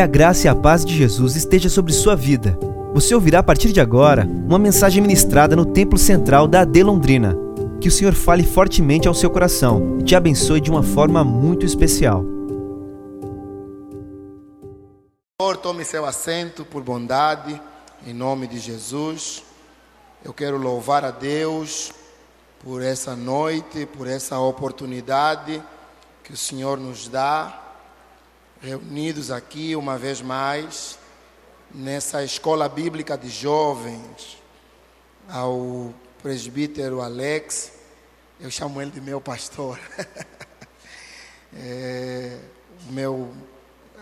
Que a graça e a paz de Jesus esteja sobre sua vida. Você ouvirá a partir de agora uma mensagem ministrada no Templo Central da AD Londrina. Que o Senhor fale fortemente ao seu coração e te abençoe de uma forma muito especial. Senhor, tome seu assento por bondade, em nome de Jesus. Eu quero louvar a Deus por essa noite, por essa oportunidade que o Senhor nos dá, reunidos aqui uma vez mais, nessa escola bíblica de jovens, ao presbítero Alex, eu chamo ele de meu pastor. é, meu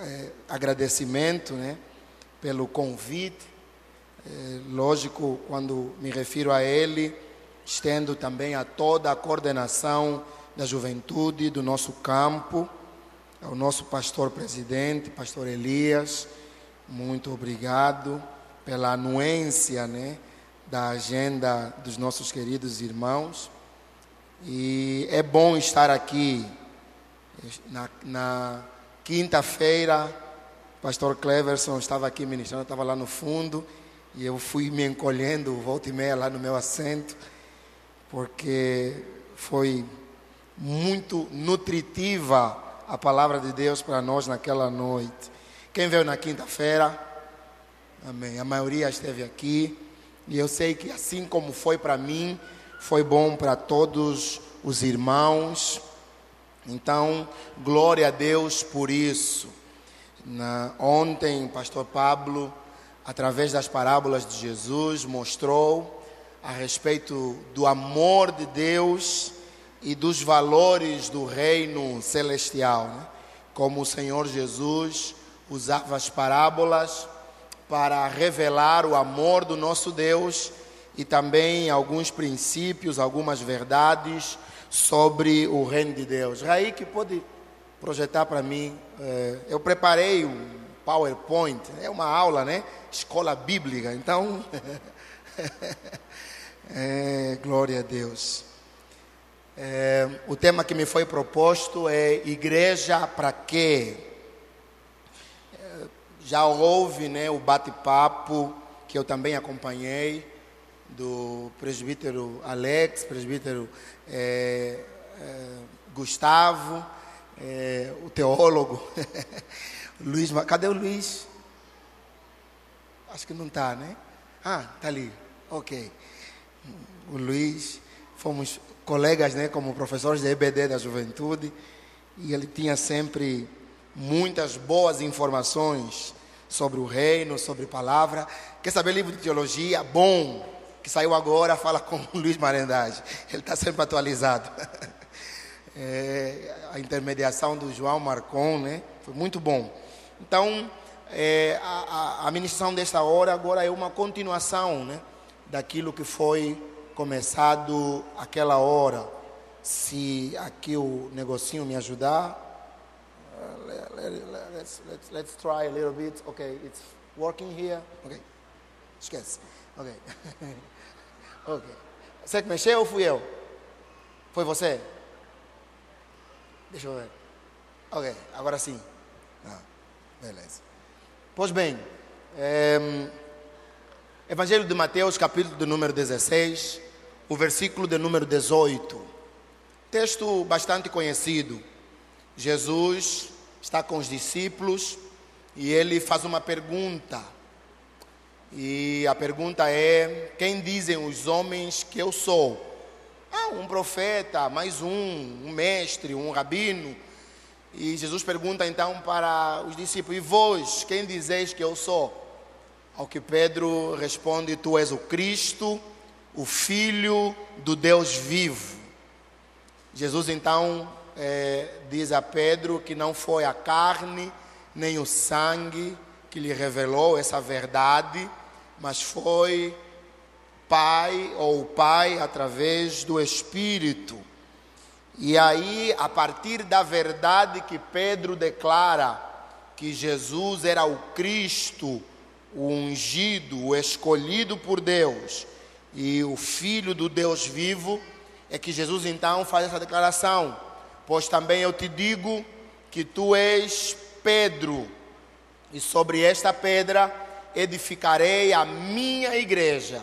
é, agradecimento né, pelo convite. É, lógico, quando me refiro a ele, estendo também a toda a coordenação da juventude do nosso campo, ao nosso pastor presidente, pastor Elias, muito obrigado pela anuência né, da agenda dos nossos queridos irmãos. E é bom estar aqui na, na quinta-feira. Pastor Cleverson estava aqui ministrando, estava lá no fundo, e eu fui me encolhendo, volta e meia lá no meu assento, porque foi muito nutritiva a palavra de Deus para nós naquela noite. Quem veio na quinta-feira? Amém. A maioria esteve aqui. E eu sei que assim como foi para mim, foi bom para todos os irmãos. Então, glória a Deus por isso. Na, ontem, pastor Pablo, através das parábolas de Jesus, mostrou a respeito do amor de Deus e dos valores do reino celestial, né? como o Senhor Jesus usava as parábolas para revelar o amor do nosso Deus e também alguns princípios, algumas verdades sobre o reino de Deus. Raí que pode projetar para mim, é, eu preparei um PowerPoint, é uma aula, né? Escola bíblica, então, é, glória a Deus. É, o tema que me foi proposto é Igreja para quê? É, já houve né, o bate-papo que eu também acompanhei do presbítero Alex, presbítero é, é, Gustavo, é, o teólogo Luiz. Cadê o Luiz? Acho que não está, né? Ah, está ali. Ok. O Luiz, fomos colegas, né, como professores de EBD da juventude, e ele tinha sempre muitas boas informações sobre o reino, sobre palavra. Quer saber livro de teologia? Bom, que saiu agora, fala com o Luiz Marendage. Ele está sempre atualizado. É, a intermediação do João Marcon, né? Foi muito bom. Então, é, a, a, a ministração desta hora agora é uma continuação, né? Daquilo que foi começado aquela hora, se aqui o negocinho me ajudar, let's, let's, let's try a little bit. Okay, it's working here. Okay, esquece. Ok. ok. Você que mexeu ou fui eu? Foi você? Deixa eu ver. Ok, agora sim. Ah, beleza. Pois bem, é, Evangelho de Mateus, capítulo de número 16 o versículo de número 18. Texto bastante conhecido. Jesus está com os discípulos e ele faz uma pergunta. E a pergunta é: Quem dizem os homens que eu sou? Ah, um profeta, mais um, um mestre, um rabino. E Jesus pergunta então para os discípulos: E vós, quem dizeis que eu sou? Ao que Pedro responde: Tu és o Cristo o Filho do Deus vivo. Jesus então é, diz a Pedro que não foi a carne nem o sangue que lhe revelou essa verdade, mas foi Pai ou o Pai através do Espírito. E aí, a partir da verdade que Pedro declara que Jesus era o Cristo, o ungido, o escolhido por Deus, e o Filho do Deus vivo, é que Jesus então faz essa declaração: Pois também eu te digo que tu és Pedro, E sobre esta pedra edificarei a minha igreja,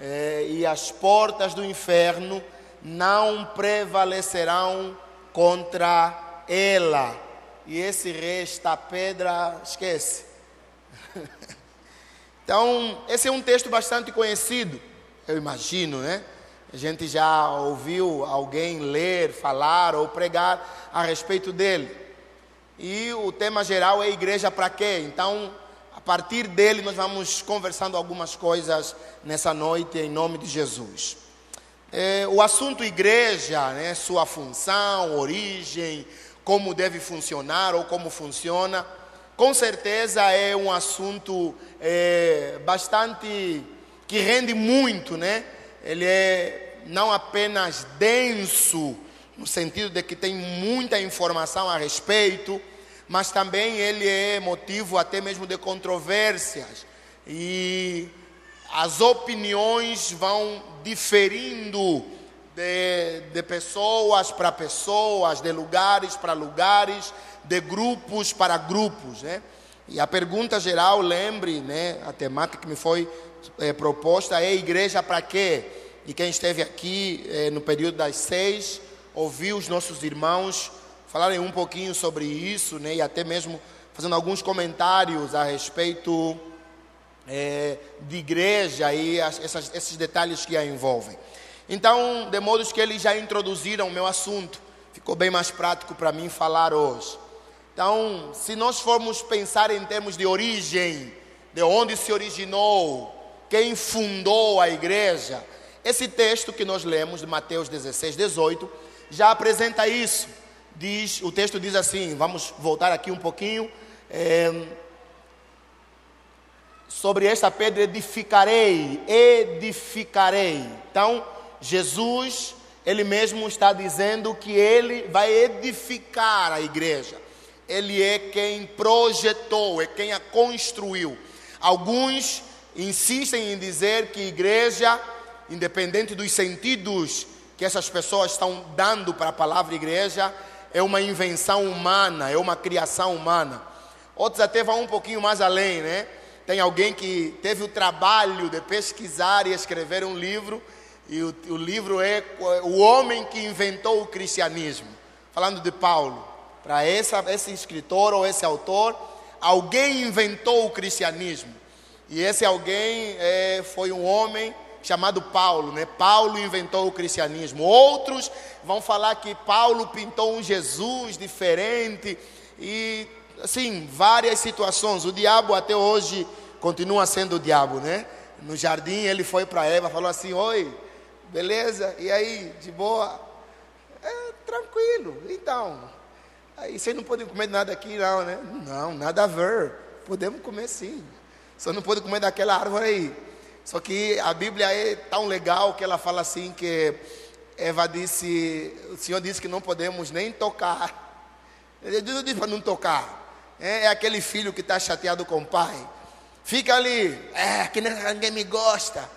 é, e as portas do inferno não prevalecerão contra ela. E esse esta pedra, esquece. então, esse é um texto bastante conhecido, eu imagino, né? A gente já ouviu alguém ler, falar ou pregar a respeito dele. E o tema geral é igreja para quê? Então, a partir dele nós vamos conversando algumas coisas nessa noite em nome de Jesus. É, o assunto igreja, né, sua função, origem, como deve funcionar ou como funciona, com certeza é um assunto é, bastante que rende muito, né? Ele é não apenas denso no sentido de que tem muita informação a respeito, mas também ele é motivo até mesmo de controvérsias e as opiniões vão diferindo de, de pessoas para pessoas, de lugares para lugares, de grupos para grupos, né? E a pergunta geral, lembre, né, a temática que me foi é, proposta é igreja para quê? E quem esteve aqui é, no período das seis, ouviu os nossos irmãos falarem um pouquinho sobre isso, né, e até mesmo fazendo alguns comentários a respeito é, de igreja e as, essas, esses detalhes que a envolvem. Então, de modo que eles já introduziram o meu assunto, ficou bem mais prático para mim falar hoje. Então, se nós formos pensar em termos de origem, de onde se originou, quem fundou a igreja, esse texto que nós lemos de Mateus 16, 18, já apresenta isso. Diz, o texto diz assim, vamos voltar aqui um pouquinho. É, sobre esta pedra edificarei, edificarei. Então, Jesus, ele mesmo está dizendo que ele vai edificar a igreja. Ele é quem projetou, é quem a construiu. Alguns insistem em dizer que igreja, independente dos sentidos que essas pessoas estão dando para a palavra igreja, é uma invenção humana, é uma criação humana. Outros até vão um pouquinho mais além, né? Tem alguém que teve o trabalho de pesquisar e escrever um livro e o, o livro é O Homem que Inventou o Cristianismo, falando de Paulo. Para esse escritor ou esse autor, alguém inventou o cristianismo. E esse alguém é, foi um homem chamado Paulo, né? Paulo inventou o cristianismo. Outros vão falar que Paulo pintou um Jesus diferente e assim, várias situações. O diabo até hoje continua sendo o diabo, né? No jardim ele foi para Eva, falou assim: "Oi, Beleza? E aí, de boa? É, tranquilo. Então, aí vocês não podem comer nada aqui, não, né? Não, nada a ver. Podemos comer sim. Só não pode comer daquela árvore aí. Só que a Bíblia é tão legal que ela fala assim que Eva disse, o Senhor disse que não podemos nem tocar. Ele disse para não tocar. É, é, aquele filho que está chateado com o pai. Fica ali, é que ninguém me gosta.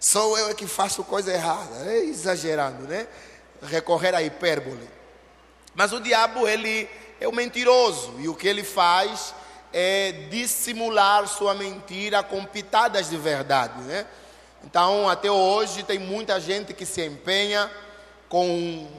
Sou eu que faço coisa errada. É exagerando, né? Recorrer à hipérbole. Mas o diabo, ele é o mentiroso. E o que ele faz é dissimular sua mentira com pitadas de verdade, né? Então, até hoje, tem muita gente que se empenha com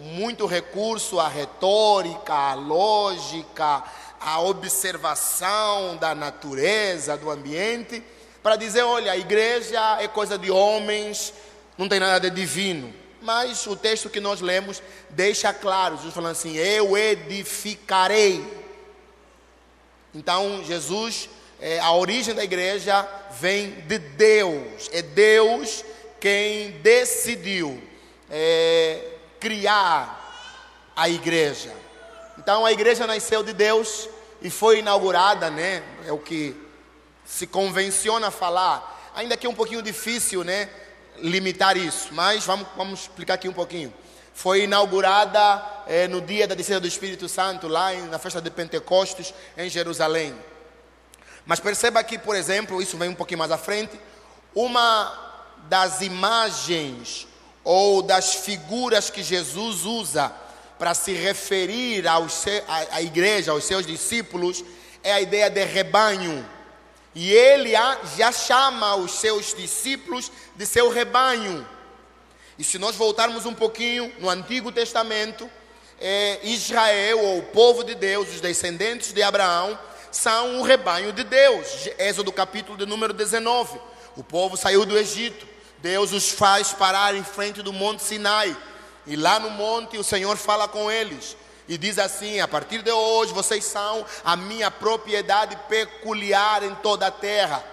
muito recurso à retórica, à lógica, à observação da natureza, do ambiente para dizer: olha, a igreja é coisa de homens, não tem nada de divino. Mas o texto que nós lemos deixa claro, Jesus falando assim: eu edificarei. Então, Jesus, é, a origem da igreja vem de Deus, é Deus quem decidiu é, criar a igreja. Então, a igreja nasceu de Deus e foi inaugurada, né? É o que se convenciona falar. Ainda que é um pouquinho difícil, né? Limitar isso, mas vamos, vamos explicar aqui um pouquinho. Foi inaugurada eh, no dia da descida do Espírito Santo, lá em, na festa de Pentecostes, em Jerusalém. Mas perceba que, por exemplo, isso vem um pouquinho mais à frente, uma das imagens ou das figuras que Jesus usa para se referir aos, à igreja, aos seus discípulos, é a ideia de rebanho. E ele já chama os seus discípulos de seu rebanho. E se nós voltarmos um pouquinho no Antigo Testamento, é, Israel, ou o povo de Deus, os descendentes de Abraão, são o rebanho de Deus. Êxodo capítulo de número 19. O povo saiu do Egito. Deus os faz parar em frente do monte Sinai. E lá no monte o Senhor fala com eles. E diz assim: A partir de hoje vocês são a minha propriedade peculiar em toda a terra.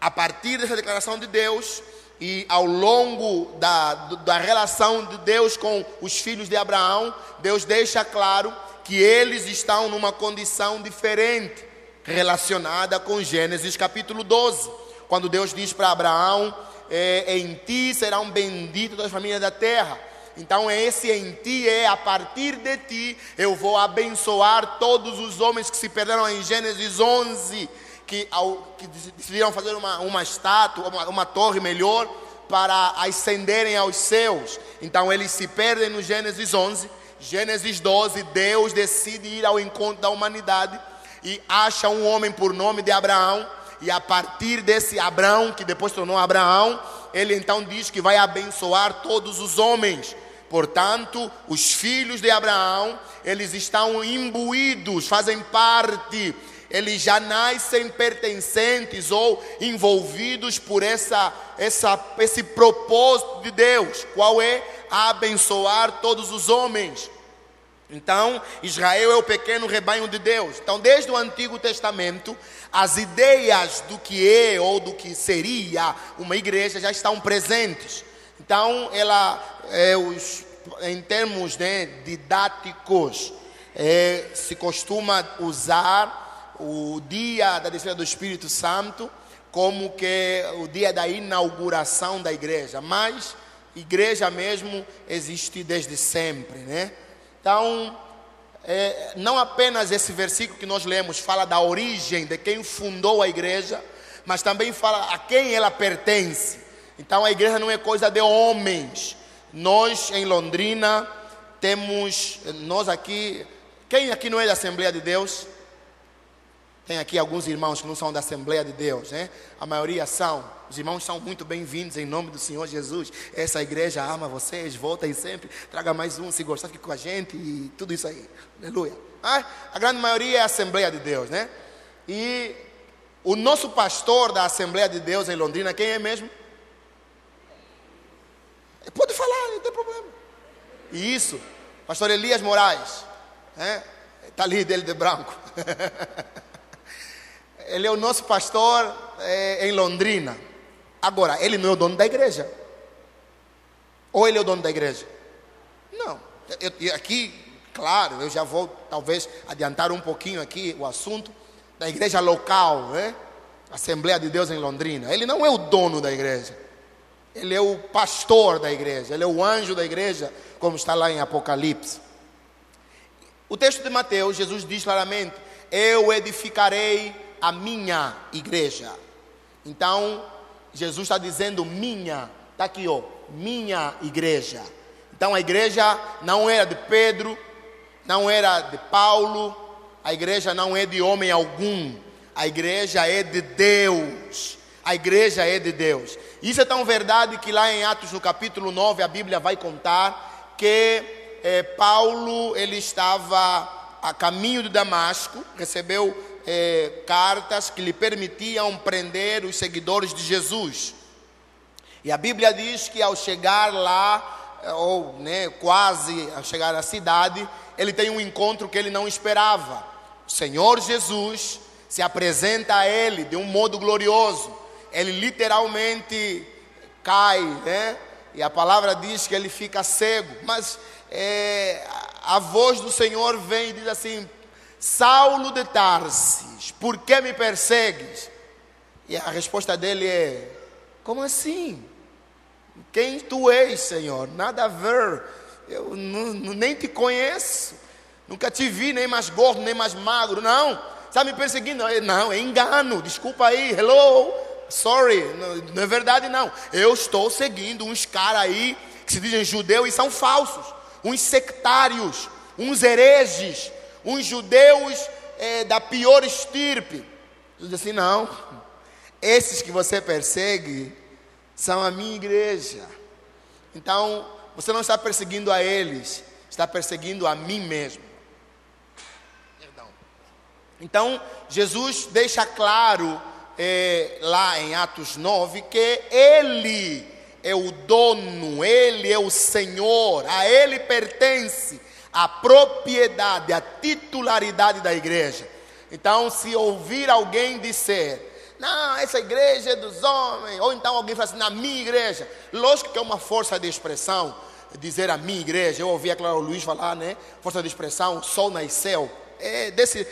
A partir dessa declaração de Deus, e ao longo da, da relação de Deus com os filhos de Abraão, Deus deixa claro que eles estão numa condição diferente, relacionada com Gênesis capítulo 12, quando Deus diz para Abraão: é, Em ti serão benditas das famílias da terra. Então, esse em ti é a partir de ti eu vou abençoar todos os homens que se perderam em Gênesis 11 que, ao, que decidiram fazer uma, uma estátua, uma, uma torre melhor, para ascenderem aos céus. Então eles se perdem no Gênesis 11. Gênesis 12, Deus decide ir ao encontro da humanidade e acha um homem por nome de Abraão. E a partir desse Abraão, que depois tornou Abraão, ele então diz que vai abençoar todos os homens. Portanto, os filhos de Abraão, eles estão imbuídos, fazem parte eles já nascem pertencentes ou envolvidos por essa, essa, esse propósito de Deus, qual é abençoar todos os homens. Então, Israel é o pequeno rebanho de Deus. Então, desde o Antigo Testamento, as ideias do que é ou do que seria uma igreja já estão presentes. Então, ela, é, os, em termos né, didáticos, é, se costuma usar o dia da descida do Espírito Santo como que o dia da inauguração da igreja, mas igreja mesmo existe desde sempre, né? Então, é, não apenas esse versículo que nós lemos fala da origem de quem fundou a igreja, mas também fala a quem ela pertence. Então, a igreja não é coisa de homens. Nós em Londrina temos, nós aqui, quem aqui não é da Assembleia de Deus? Tem aqui alguns irmãos que não são da Assembleia de Deus, né? A maioria são. Os irmãos são muito bem-vindos em nome do Senhor Jesus. Essa igreja ama vocês, voltem sempre. Traga mais um, se gostar, fique com a gente e tudo isso aí. Aleluia. Ah, a grande maioria é a Assembleia de Deus, né? E o nosso pastor da Assembleia de Deus em Londrina, quem é mesmo? Pode falar, não tem problema. E isso, pastor Elias Moraes, né? Está ali dele de branco. ele é o nosso pastor é, em Londrina. Agora, ele não é o dono da igreja. Ou ele é o dono da igreja? Não. Eu, eu, aqui, claro, eu já vou talvez adiantar um pouquinho aqui o assunto da igreja local, né? Assembleia de Deus em Londrina. Ele não é o dono da igreja. Ele é o pastor da igreja. Ele é o anjo da igreja, como está lá em Apocalipse. O texto de Mateus, Jesus diz claramente: Eu edificarei a minha igreja. Então, Jesus está dizendo minha, está aqui, ó, minha igreja. Então, a igreja não era de Pedro, não era de Paulo, a igreja não é de homem algum, a igreja é de Deus. A igreja é de Deus. Isso é tão verdade que lá em Atos, no capítulo 9, a Bíblia vai contar que eh, Paulo ele estava a caminho de Damasco, recebeu eh, cartas que lhe permitiam prender os seguidores de Jesus. E a Bíblia diz que ao chegar lá, eh, ou né, quase a chegar à cidade, ele tem um encontro que ele não esperava. O Senhor Jesus se apresenta a ele de um modo glorioso. Ele literalmente cai, né? E a palavra diz que ele fica cego. Mas é, a voz do Senhor vem e diz assim: Saulo de Tarsis, por que me persegues? E a resposta dele é: Como assim? Quem tu és, Senhor? Nada a ver, eu nem te conheço, nunca te vi, nem mais gordo, nem mais magro, não. Está me perseguindo? Não, é engano, desculpa aí, hello, sorry, não, não é verdade não. Eu estou seguindo uns caras aí que se dizem judeu e são falsos. uns sectários, uns hereges, uns judeus é, da pior estirpe. Jesus disse assim: não, esses que você persegue são a minha igreja. Então, você não está perseguindo a eles, está perseguindo a mim mesmo. Perdão. Então, Jesus deixa claro é, lá em Atos 9 que Ele é o dono, Ele é o Senhor, a Ele pertence a propriedade, a titularidade da igreja. Então, se ouvir alguém dizer, não, essa igreja é dos homens, ou então alguém fala assim, na minha igreja, lógico que é uma força de expressão, dizer a minha igreja, eu ouvi, claro, o Luiz falar, né? Força de expressão, sol nasceu, é desse,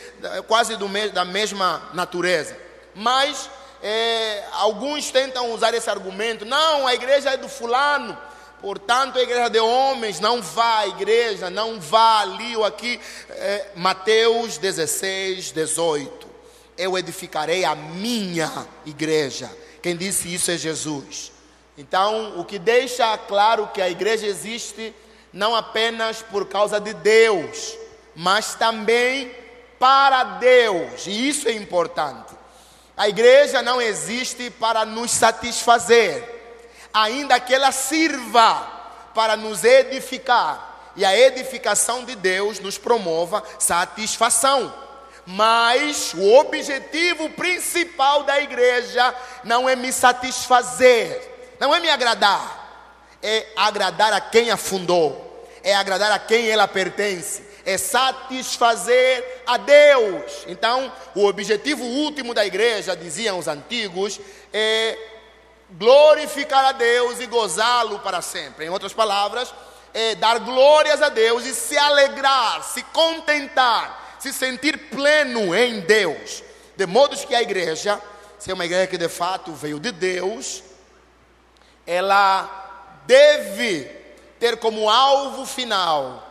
quase do, da mesma natureza. Mas é, alguns tentam usar esse argumento, não, a igreja é do fulano, Portanto, a igreja de homens não vá à igreja, não vá ali ou aqui. É, Mateus 16, 18. Eu edificarei a minha igreja. Quem disse isso é Jesus. Então, o que deixa claro que a igreja existe não apenas por causa de Deus, mas também para Deus, e isso é importante. A igreja não existe para nos satisfazer ainda que ela sirva para nos edificar. E a edificação de Deus nos promova satisfação. Mas o objetivo principal da igreja não é me satisfazer, não é me agradar, é agradar a quem a fundou, é agradar a quem ela pertence, é satisfazer a Deus. Então, o objetivo último da igreja, diziam os antigos, é glorificar a Deus e gozá-lo para sempre. Em outras palavras, é dar glórias a Deus e se alegrar, se contentar, se sentir pleno em Deus. De modo que a igreja, se é uma igreja que de fato veio de Deus, ela deve ter como alvo final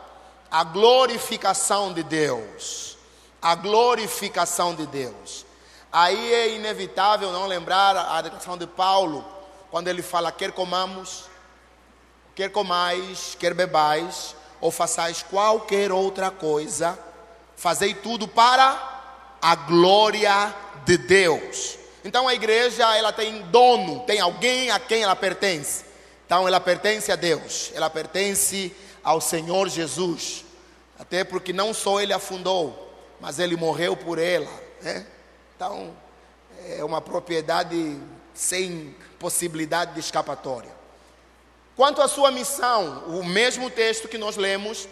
a glorificação de Deus. A glorificação de Deus. Aí é inevitável não lembrar a declaração de Paulo, quando ele fala: quer comamos, quer comais, quer bebais, ou façais qualquer outra coisa, fazei tudo para a glória de Deus. Então a igreja ela tem dono, tem alguém a quem ela pertence. Então ela pertence a Deus, ela pertence ao Senhor Jesus. Até porque não só ele a fundou, mas ele morreu por ela. Né? Então, é uma propriedade sem possibilidade de escapatória. Quanto à sua missão, o mesmo texto que nós lemos,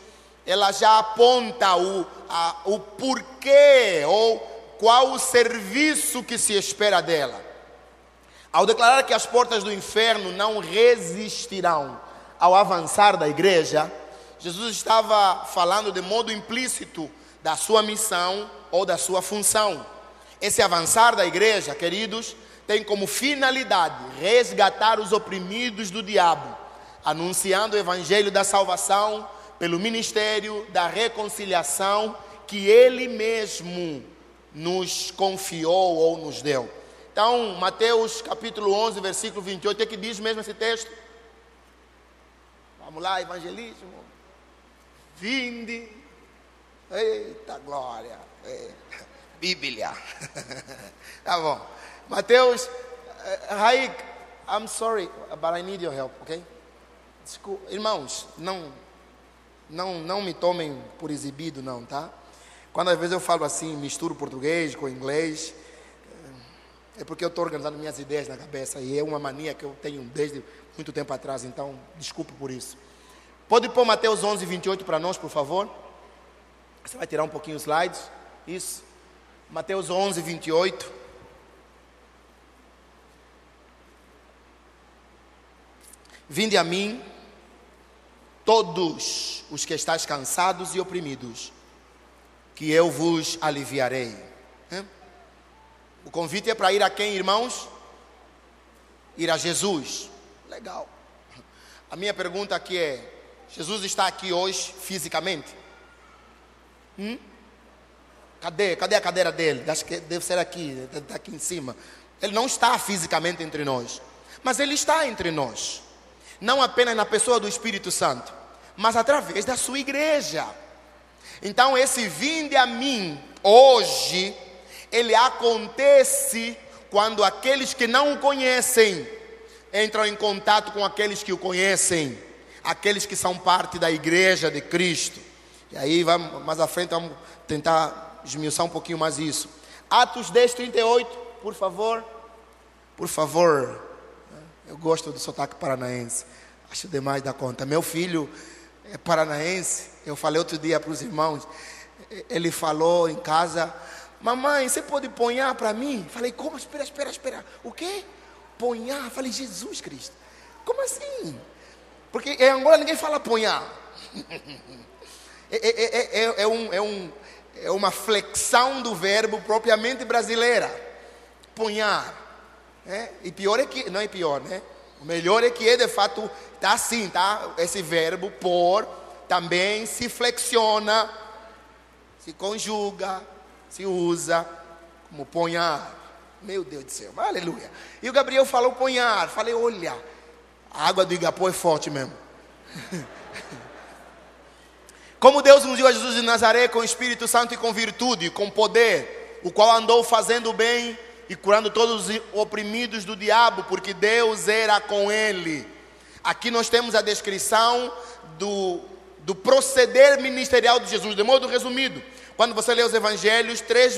ela já aponta o, a, o porquê ou qual o serviço que se espera dela. Ao declarar que as portas do inferno não resistirão ao avançar da igreja, Jesus estava falando de modo implícito da sua missão ou da sua função. Esse avançar da igreja, queridos, tem como finalidade resgatar os oprimidos do diabo, anunciando o evangelho da salvação pelo ministério da reconciliação que ele mesmo nos confiou ou nos deu. Então, Mateus capítulo 11, versículo 28, o que diz mesmo esse texto? Vamos lá, evangelismo. Vinde. Eita glória. Eita. Bíblia. tá bom. Mateus, uh, I'm sorry, but I need your help, ok? Desculpa, irmãos, não, não, não me tomem por exibido, não, tá? Quando às vezes eu falo assim, misturo português com inglês, eh, é porque eu estou organizando minhas ideias na cabeça e é uma mania que eu tenho desde muito tempo atrás, então desculpe por isso. Pode pôr Mateus 11, 28 para nós, por favor? Você vai tirar um pouquinho os slides? Isso. Mateus 11, 28. Vinde a mim, todos os que estáis cansados e oprimidos, que eu vos aliviarei. O convite é para ir a quem, irmãos? Ir a Jesus. Legal. A minha pergunta aqui é: Jesus está aqui hoje fisicamente? Hum? Cadê? Cadê a cadeira dele? Acho que deve ser aqui, está aqui em cima. Ele não está fisicamente entre nós, mas ele está entre nós. Não apenas na pessoa do Espírito Santo, mas através da sua igreja. Então, esse vinde a mim hoje, ele acontece quando aqueles que não o conhecem entram em contato com aqueles que o conhecem, aqueles que são parte da igreja de Cristo. E aí, vamos, mais à frente, vamos tentar esmiuçar um pouquinho mais isso. Atos 10, 38, por favor. Por favor. Eu gosto do sotaque paranaense. Acho demais da conta. Meu filho é paranaense. Eu falei outro dia para os irmãos. Ele falou em casa: Mamãe, você pode ponhar para mim? Falei: Como? Espera, espera, espera. O quê? Ponhar? Falei: Jesus Cristo. Como assim? Porque em Angola ninguém fala ponhar. É, é, é, é, um, é, um, é uma flexão do verbo propriamente brasileira. Ponhar. É? E pior é que, não é pior, né? O melhor é que é de fato, está assim, tá? Esse verbo por também se flexiona, se conjuga, se usa como ponhar. Meu Deus do céu, aleluia. E o Gabriel falou ponhar. Falei, olha, a água do Igapó é forte mesmo. Como Deus ungiu a Jesus de Nazaré com o Espírito Santo e com virtude, com poder, o qual andou fazendo bem e curando todos os oprimidos do diabo, porque Deus era com ele. Aqui nós temos a descrição do, do proceder ministerial de Jesus, de modo resumido. Quando você lê os evangelhos, três,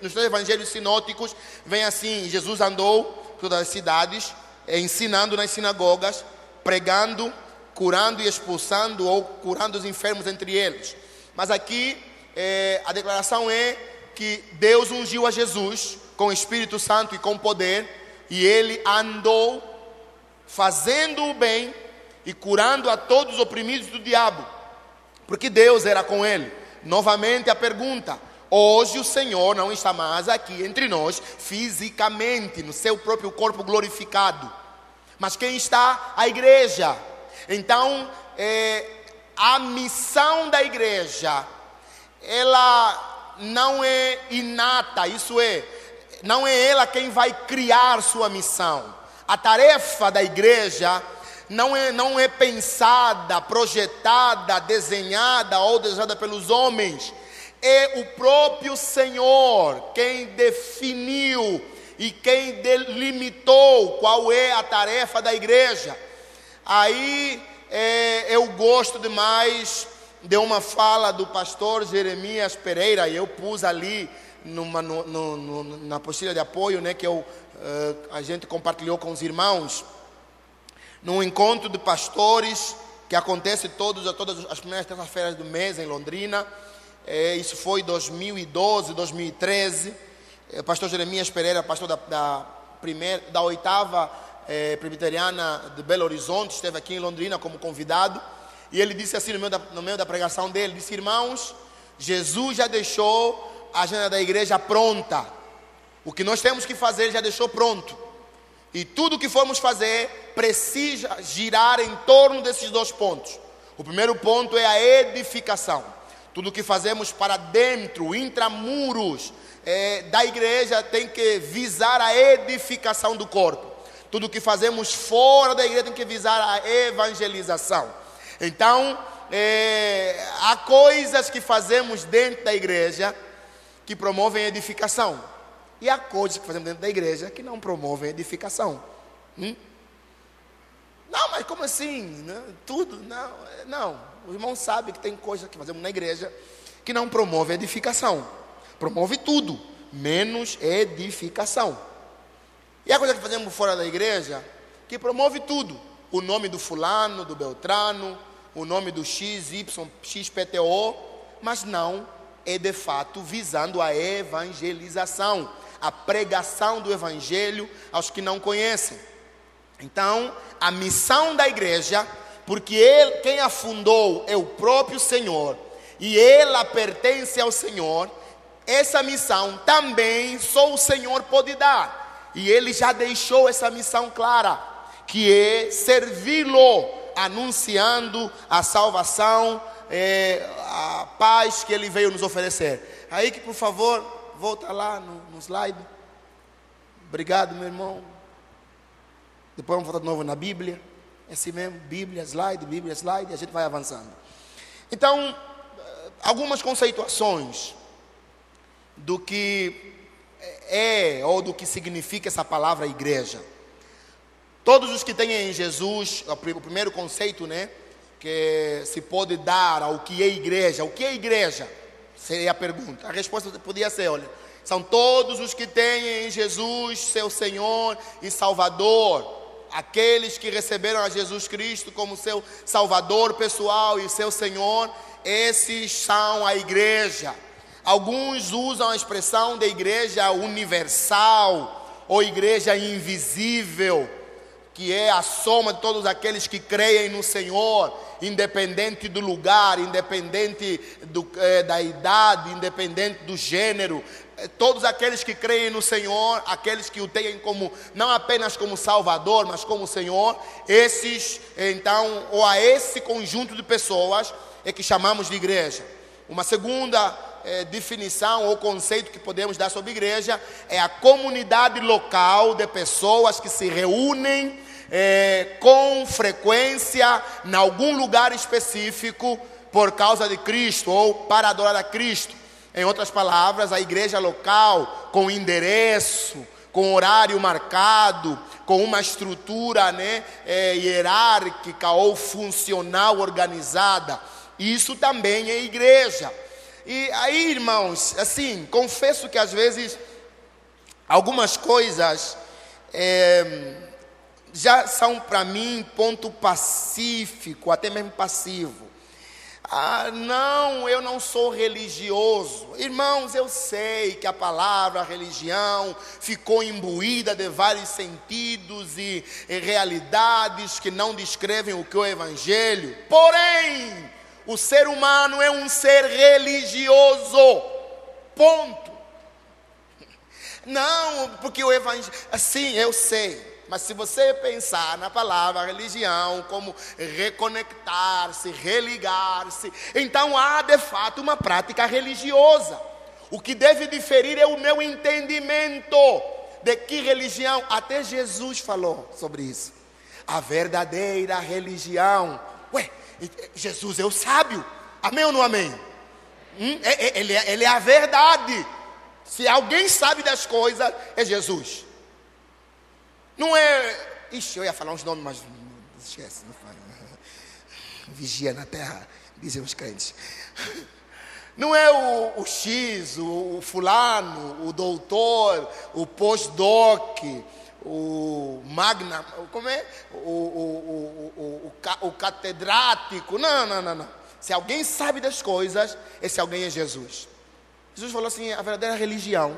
nos três evangelhos sinóticos, vem assim: Jesus andou por todas as cidades, eh, ensinando nas sinagogas, pregando, curando e expulsando, ou curando os enfermos entre eles. Mas aqui é, a declaração é que Deus ungiu a Jesus com o Espírito Santo e com poder, e ele andou fazendo o bem e curando a todos os oprimidos do diabo, porque Deus era com ele. Novamente a pergunta: hoje o Senhor não está mais aqui entre nós, fisicamente, no seu próprio corpo glorificado, mas quem está? A igreja. Então, é, a missão da igreja, ela não é inata, isso é, não é ela quem vai criar sua missão. A tarefa da igreja não é, não é pensada, projetada, desenhada ou desejada pelos homens. É o próprio Senhor quem definiu e quem delimitou qual é a tarefa da igreja. Aí é, eu gosto demais de uma fala do pastor Jeremias Pereira, e eu pus ali numa, no, no, na apostila de apoio, né, que eu, uh, a gente compartilhou com os irmãos, num encontro de pastores que acontece todos, todas as primeiras terças-feiras do mês em Londrina. É, isso foi 2012, 2013. É, o pastor Jeremias Pereira, pastor da, da, primeira, da oitava é, presbiteriana de Belo Horizonte, esteve aqui em Londrina como convidado. E ele disse assim no meio da, no meio da pregação dele: disse, irmãos, Jesus já deixou a agenda da igreja pronta. O que nós temos que fazer, já deixou pronto. E tudo que formos fazer precisa girar em torno desses dois pontos. O primeiro ponto é a edificação. Tudo que fazemos para dentro, intramuros é, da igreja, tem que visar a edificação do corpo. Tudo que fazemos fora da igreja tem que visar a evangelização. Então, é, há coisas que fazemos dentro da igreja que promovem edificação. E há coisas que fazemos dentro da igreja que não promovem edificação. Hum? Não, mas como assim? Não, tudo? Não, não. O irmão sabe que tem coisas que fazemos na igreja que não promovem edificação. Promove tudo, menos edificação. E a coisa que fazemos fora da igreja que promove tudo. O nome do fulano, do Beltrano, o nome do X, Y, XPTO, mas não é de fato visando a evangelização, a pregação do evangelho aos que não conhecem. Então, a missão da igreja, porque ele, quem a fundou é o próprio Senhor, e ela pertence ao Senhor, essa missão também só o Senhor pode dar. E ele já deixou essa missão clara, que é servi-lo, anunciando a salvação, é, a paz que ele veio nos oferecer. Aí que, por favor, volta lá no, no slide. Obrigado, meu irmão. Depois vamos voltar de novo na Bíblia. É assim mesmo, Bíblia, slide, Bíblia, slide, e a gente vai avançando. Então, eh, algumas conceituações do que é ou do que significa essa palavra igreja. Todos os que têm em Jesus, o primeiro conceito, né, que se pode dar ao que é igreja. O que é igreja? Seria a pergunta. A resposta podia ser, olha, são todos os que têm em Jesus seu Senhor e Salvador. Aqueles que receberam a Jesus Cristo como seu Salvador pessoal e seu Senhor, esses são a igreja. Alguns usam a expressão de igreja universal ou igreja invisível, que é a soma de todos aqueles que creem no Senhor, independente do lugar, independente do, eh, da idade, independente do gênero. Eh, todos aqueles que creem no Senhor, aqueles que o têm como não apenas como Salvador, mas como Senhor, esses então, ou a esse conjunto de pessoas é que chamamos de igreja. Uma segunda é, definição ou conceito que podemos dar sobre igreja é a comunidade local de pessoas que se reúnem é, com frequência em algum lugar específico por causa de Cristo ou para adorar a Cristo. Em outras palavras, a igreja local com endereço, com horário marcado, com uma estrutura né, é, hierárquica ou funcional organizada. Isso também é igreja. E aí, irmãos, assim, confesso que às vezes algumas coisas é, já são para mim ponto pacífico, até mesmo passivo. Ah, não, eu não sou religioso. Irmãos, eu sei que a palavra religião ficou imbuída de vários sentidos e, e realidades que não descrevem o que é o Evangelho. Porém, o ser humano é um ser religioso. Ponto. Não, porque o evangelho. Assim, eu sei. Mas se você pensar na palavra religião como reconectar-se, religar-se, então há de fato uma prática religiosa. O que deve diferir é o meu entendimento de que religião. Até Jesus falou sobre isso. A verdadeira religião. Ué, Jesus é o sábio. Amém ou não amém? Hum? É, é, ele, é, ele é a verdade. Se alguém sabe das coisas, é Jesus. Não é. Ixi, eu ia falar uns nomes, mas esquece. Não fala. Vigia na terra, dizem os crentes. Não é o, o X, o, o, fulano, o doutor, o postdoc, o magna, como é? O, o, o, o, o catedrático. Não, não, não, não. Se alguém sabe das coisas, esse alguém é Jesus. Jesus falou assim: a verdadeira religião.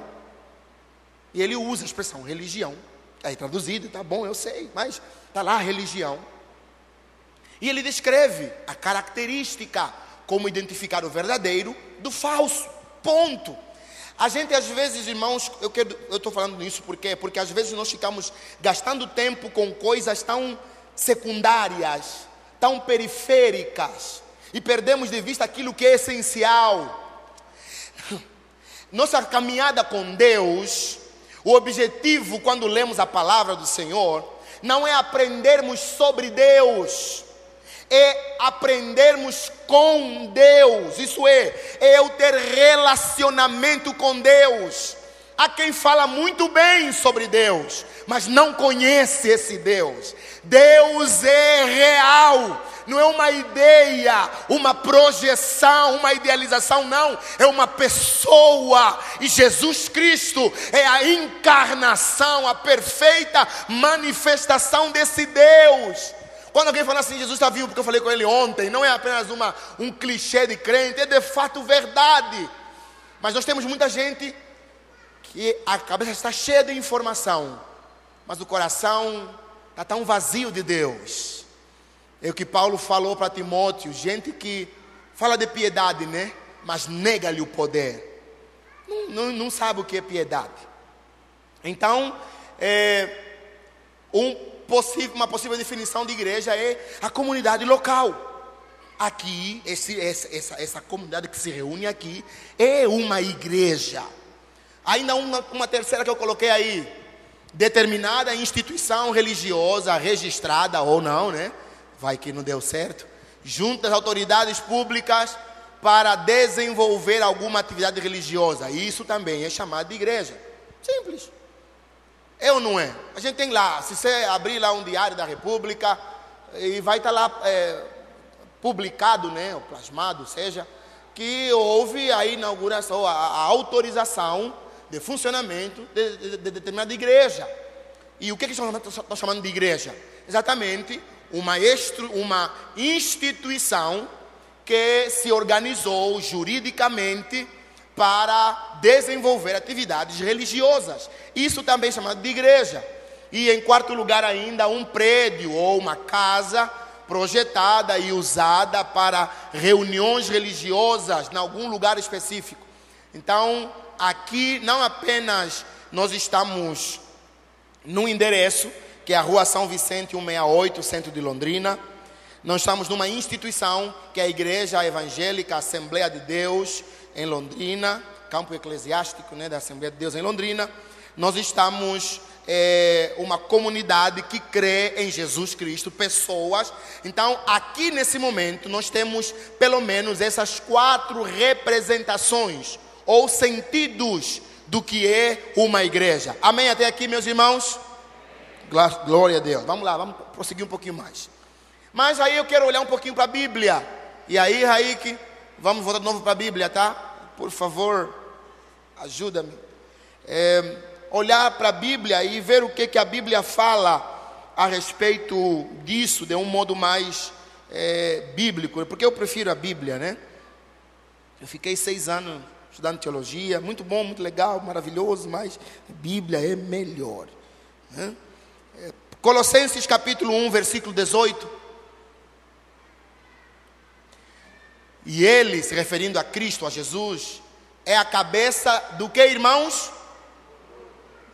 E ele usa a expressão religião. Aí traduzido, tá bom, eu sei, mas tá lá religião. E ele descreve a característica, como identificar o verdadeiro do falso. Ponto. A gente às vezes, irmãos, eu estou falando nisso porque porque às vezes nós ficamos gastando tempo com coisas tão secundárias, tão periféricas e perdemos de vista aquilo que é essencial. Nossa caminhada com Deus, o objetivo quando lemos a palavra do Senhor, não é aprendermos sobre Deus, é aprendermos com Deus, isso é, é eu ter relacionamento com Deus. Há quem fala muito bem sobre Deus, mas não conhece esse Deus. Deus é real, não é uma ideia, uma projeção, uma idealização, não, é uma pessoa, e Jesus Cristo é a encarnação, a perfeita manifestação desse Deus. Quando alguém fala assim, Jesus está vivo porque eu falei com ele ontem, não é apenas uma, um clichê de crente, é de fato verdade. Mas nós temos muita gente que a cabeça está cheia de informação, mas o coração está tão vazio de Deus. É o que Paulo falou para Timóteo: gente que fala de piedade, né? Mas nega-lhe o poder. Não, não, não, sabe o que é piedade. Então, é, um possível, uma possível definição de igreja é a comunidade local. Aqui, esse, essa, essa, essa comunidade que se reúne aqui é uma igreja. Ainda uma, uma terceira que eu coloquei aí, determinada instituição religiosa, registrada ou não, né? Vai que não deu certo, junto às autoridades públicas para desenvolver alguma atividade religiosa. Isso também é chamado de igreja. Simples. É ou não é? A gente tem lá, se você abrir lá um diário da República, e vai estar lá é, publicado, né, ou plasmado, seja, que houve a inauguração, a, a autorização de funcionamento de, de, de, determinada igreja. E o que, que estão chamando de igreja? Exatamente uma, estru, uma instituição que se organizou juridicamente para desenvolver atividades religiosas. Isso também é chamado de igreja. E em quarto lugar, ainda, um prédio ou uma casa projetada e usada para reuniões religiosas em algum lugar específico. Então, aqui não apenas nós estamos no endereço, que é a Rua São Vicente 168, centro de Londrina. Nós estamos numa instituição que é a Igreja Evangélica Assembleia de Deus em Londrina, campo eclesiástico né, da Assembleia de Deus em Londrina. Nós estamos é, uma comunidade que crê em Jesus Cristo, pessoas. Então, aqui nesse momento, nós temos pelo menos essas quatro representações ou sentidos do que é uma igreja. Amém? Até aqui, meus irmãos? Glória a Deus. Vamos lá, vamos prosseguir um pouquinho mais. Mas aí eu quero olhar um pouquinho para a Bíblia. E aí, Raik, vamos voltar de novo para a Bíblia, tá? Por favor, ajuda-me. É, olhar para a Bíblia e ver o que, que a Bíblia fala a respeito disso de um modo mais é, bíblico. Porque eu prefiro a Bíblia, né? Eu fiquei seis anos estudando teologia, muito bom, muito legal, maravilhoso, mas Bíblia é melhor. Né? É, Colossenses capítulo 1, versículo 18. E ele, se referindo a Cristo, a Jesus, é a cabeça do que, irmãos?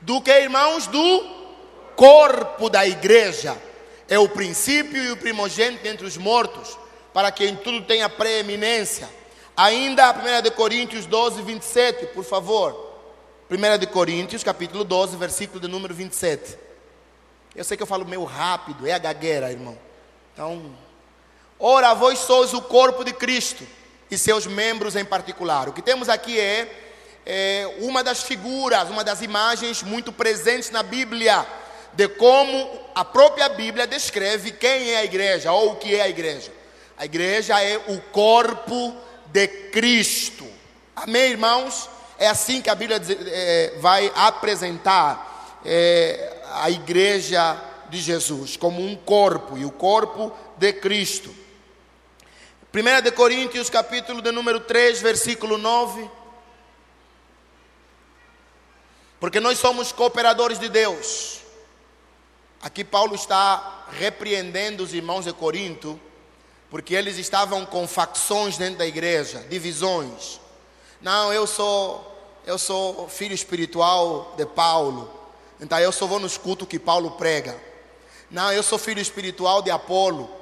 Do que, irmãos? Do corpo da igreja. É o princípio e o primogênito entre os mortos, para que em tudo tenha preeminência Ainda a 1 de Coríntios 12, 27, por favor. 1 de Coríntios, capítulo 12, versículo de número 27. Eu sei que eu falo meio rápido, é a gagueira, irmão. Então, ora, vós sois o corpo de Cristo e seus membros em particular. O que temos aqui é, é uma das figuras, uma das imagens muito presentes na Bíblia, de como a própria Bíblia descreve quem é a igreja ou o que é a igreja. A igreja é o corpo de Cristo. Amém, irmãos? É assim que a Bíblia é, vai apresentar é, a igreja de Jesus, como um corpo, e o corpo de Cristo. 1 de Coríntios, capítulo de número 3, versículo 9. Porque nós somos cooperadores de Deus. Aqui Paulo está repreendendo os irmãos de Corinto porque eles estavam com facções dentro da igreja, divisões. Não, eu sou eu sou filho espiritual de Paulo. Então eu só vou nos cultos que Paulo prega. Não, eu sou filho espiritual de Apolo.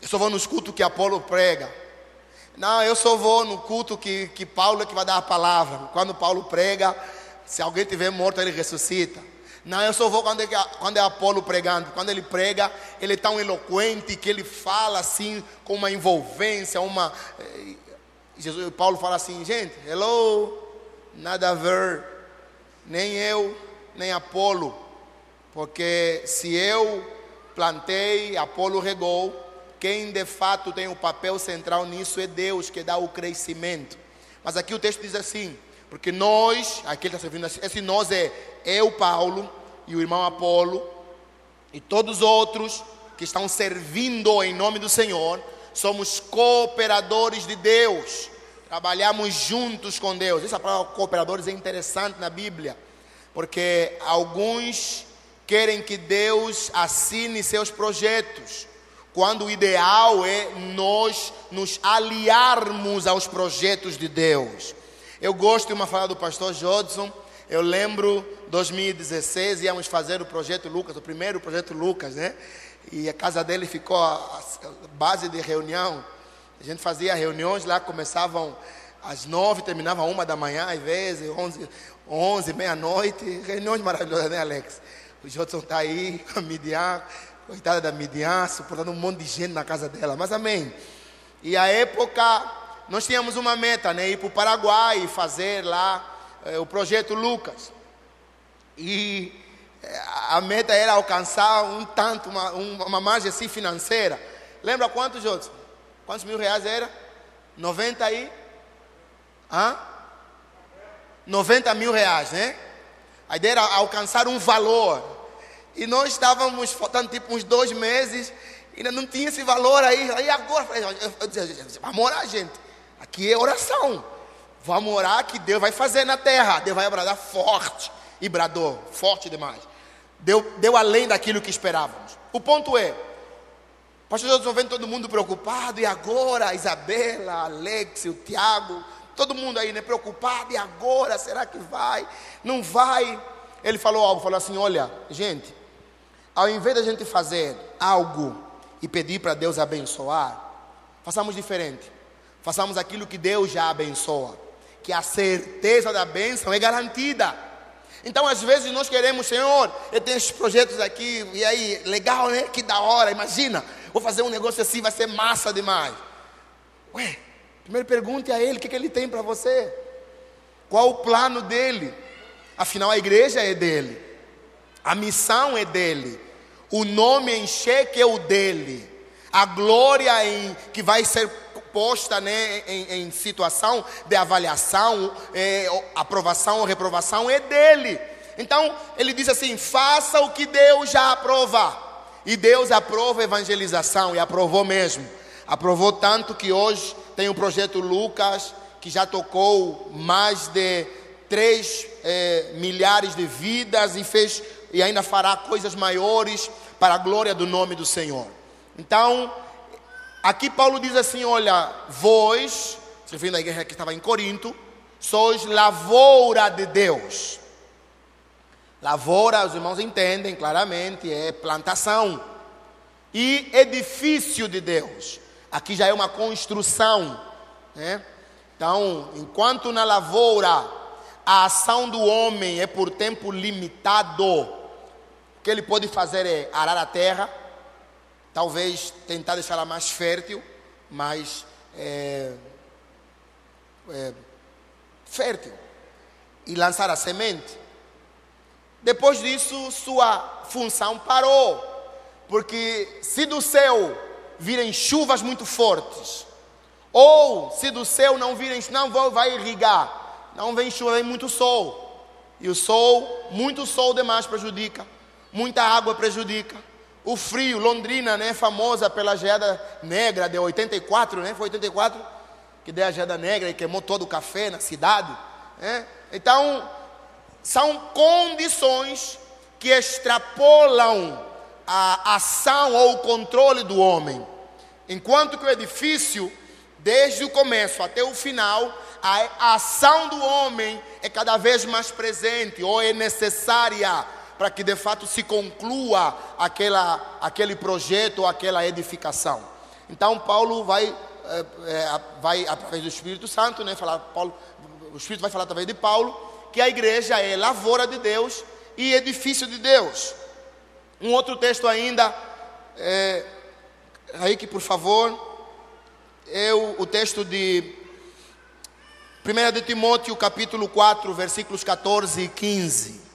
Eu só vou nos cultos que Apolo prega. Não, eu só vou no culto que, que Paulo é que vai dar a palavra. Quando Paulo prega, se alguém tiver morto, ele ressuscita. Não, eu só vou quando é, quando é Apolo pregando. Quando ele prega, ele é tão eloquente que ele fala assim, com uma envolvência, uma. Eh, Jesus, Paulo fala assim, gente, hello, nada a ver, nem eu, nem Apolo, porque se eu plantei, Apolo regou, quem de fato tem o papel central nisso é Deus que dá o crescimento. Mas aqui o texto diz assim: porque nós, aqui ele está servindo assim, esse nós é eu, Paulo, e o irmão Apolo, e todos os outros que estão servindo em nome do Senhor, somos cooperadores de Deus, trabalhamos juntos com Deus. Essa palavra cooperadores é interessante na Bíblia, porque alguns querem que Deus assine seus projetos, quando o ideal é nós nos aliarmos aos projetos de Deus. Eu gosto de uma fala do pastor Jodson. Eu lembro 2016 íamos fazer o projeto Lucas, o primeiro projeto Lucas, né? E a casa dele ficou a base de reunião. A gente fazia reuniões lá, começavam às nove, terminava uma da manhã, às vezes, onze, onze meia-noite. Reuniões maravilhosas, né, Alex? O Jodson está aí, a Midian, coitada da Midian, suportando um monte de gente na casa dela. Mas amém. E a época, nós tínhamos uma meta, né? Ir para o Paraguai e fazer lá eh, o projeto Lucas. E eh, a meta era alcançar um tanto, uma, uma margem assim financeira. Lembra quantos, Jodson? Quantos mil reais era? 90 aí? Hã? 90 mil reais, né? A ideia era alcançar um valor. E nós estávamos faltando tipo uns dois meses, ainda não tinha esse valor aí. Aí agora, eu, dizia, vamos orar, gente. Aqui é oração. Vamos orar que Deus vai fazer na terra. Deus vai bradar forte. E bradou, forte demais. Deu, deu além daquilo que esperávamos. O ponto é, pastor Jesus vendo todo mundo preocupado, e agora Isabela, a Alex, o Tiago, todo mundo aí, né, preocupado, e agora, será que vai? Não vai? Ele falou algo, falou assim, olha, gente, ao invés da gente fazer algo e pedir para Deus abençoar, façamos diferente. Façamos aquilo que Deus já abençoa, que a certeza da bênção é garantida. Então, às vezes, nós queremos, Senhor, eu tenho esses projetos aqui, e aí, legal, né? Que da hora, imagina, vou fazer um negócio assim, vai ser massa demais. Ué, primeiro pergunte a Ele o que, que Ele tem para você, qual o plano dele. Afinal, a igreja é dele, a missão é dele, o nome em xeque é o dele, a glória em, que vai ser posta né, em, em situação de avaliação, é, aprovação ou reprovação é dele. Então ele diz assim: faça o que Deus já aprova. E Deus aprova a evangelização, e aprovou mesmo. Aprovou tanto que hoje tem o projeto Lucas, que já tocou mais de 3 é, milhares de vidas e fez e ainda fará coisas maiores para a glória do nome do Senhor. Então, Aqui Paulo diz assim: olha, vós, se referindo à igreja que estava em Corinto, sois lavoura de Deus. Lavoura, os irmãos entendem claramente, é plantação. E edifício de Deus. Aqui já é uma construção. Né? Então, enquanto na lavoura a ação do homem é por tempo limitado, o que ele pode fazer é arar a terra, Talvez tentar deixá-la mais fértil, mais é, é, fértil. E lançar a semente. Depois disso, sua função parou. Porque se do céu virem chuvas muito fortes, ou se do céu não virem, não vai irrigar, não vem chuva, vem muito sol. E o sol, muito sol demais prejudica, muita água prejudica. O frio, Londrina, né, famosa pela geada negra de 84, né? Foi 84 que deu a geada negra e queimou todo o café na cidade, né? Então, são condições que extrapolam a ação ou o controle do homem. Enquanto que o edifício, desde o começo até o final, a ação do homem é cada vez mais presente ou é necessária para que de fato se conclua aquela, aquele projeto, aquela edificação. Então Paulo vai, é, vai através do Espírito Santo, né, falar, Paulo, o Espírito vai falar através de Paulo, que a igreja é lavoura de Deus e edifício de Deus. Um outro texto ainda, é, que por favor, é o, o texto de 1 de Timóteo capítulo 4, versículos 14 e 15.